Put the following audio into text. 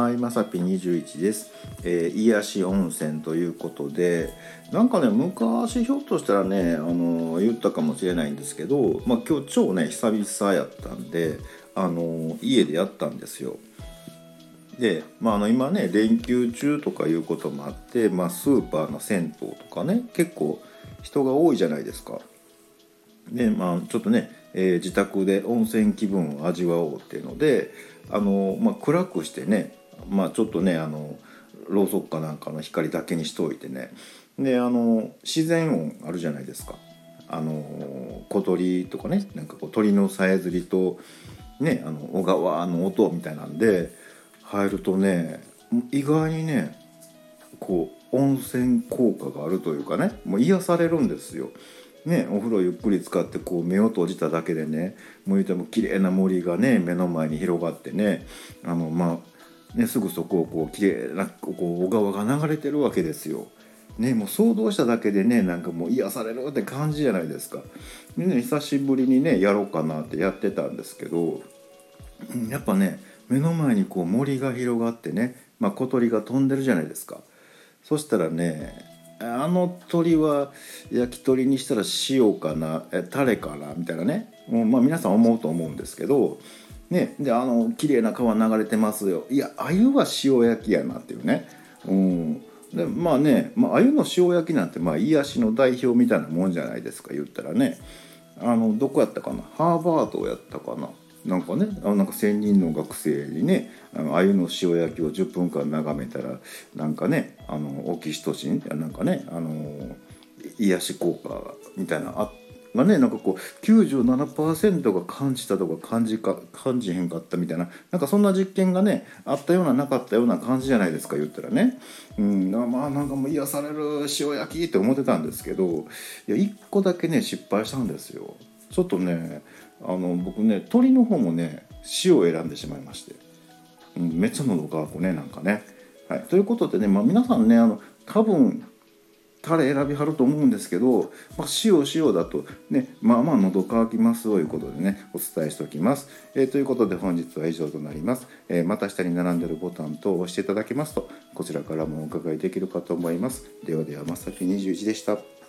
はいまさぴ21です、えー、癒し温泉ということでなんかね昔ひょっとしたらねあの言ったかもしれないんですけど、まあ、今日超ね久々やったんであの家でやったんですよ。で、まあ、あの今ね連休中とかいうこともあって、まあ、スーパーの銭湯とかね結構人が多いじゃないですか。でまあちょっとね、え、自宅で温泉気分を味わおうっていうのであの、ま、暗くしてね、まあ、ちょっとねあのろうそくかなんかの光だけにしておいてねであの自然音あるじゃないですかあの小鳥とかねなんかこう鳥のさえずりとねあの小川の音みたいなんで入るとね意外にねこう温泉効果があるというかねもう癒されるんですよ。ね、お風呂ゆっくり使ってこう目を閉じただけでねもう言うても綺麗な森がね目の前に広がってねあのまあねすぐそこをこう綺麗なこう小川が流れてるわけですよ。ね、もう想像しただけでねなんかもう癒されるって感じじゃないですか。でね久しぶりにねやろうかなってやってたんですけどやっぱね目の前にこう森が広がってね、まあ、小鳥が飛んでるじゃないですか。そしたらねあの鳥は焼き鳥にしたら塩かなえタレかなみたいなね、もうまあ、皆さん思うと思うんですけどねであの綺麗な川流れてますよ。いや鮎は塩焼きやなっていうね。うん。でまあね、まあ、鮎の塩焼きなんてまあ癒しの代表みたいなもんじゃないですか言ったらね。あのどこやったかな？ハーバードやったかな？なんかねあなんか専任の学生にねあの鮎の塩焼きを10分間眺めたらなんかねあのオキシトシン？なんかねあの癒し効果みたいなあっがねなんかこう97%が感じたとか感じか感じへんかったみたいななんかそんな実験がねあったようななかったような感じじゃないですか言ったらね。うんまあなんかもう癒される塩焼きって思ってたんですけどいや1個だけね失敗したんですよ。ちょっとねあの僕ね鳥の方もね塩を選んでしまいまして、うん、めっちゃ喉乾くねなんかね。はい、ということでね、まあ、皆さんねあの多分タレ選びはると思うんですけど、まあ、塩塩だとねまあまあ喉乾きますということでねお伝えしておきます、えー、ということで本日は以上となります、えー、また下に並んでるボタンと押していただけますとこちらからもお伺いできるかと思います。ではではまさき21でした。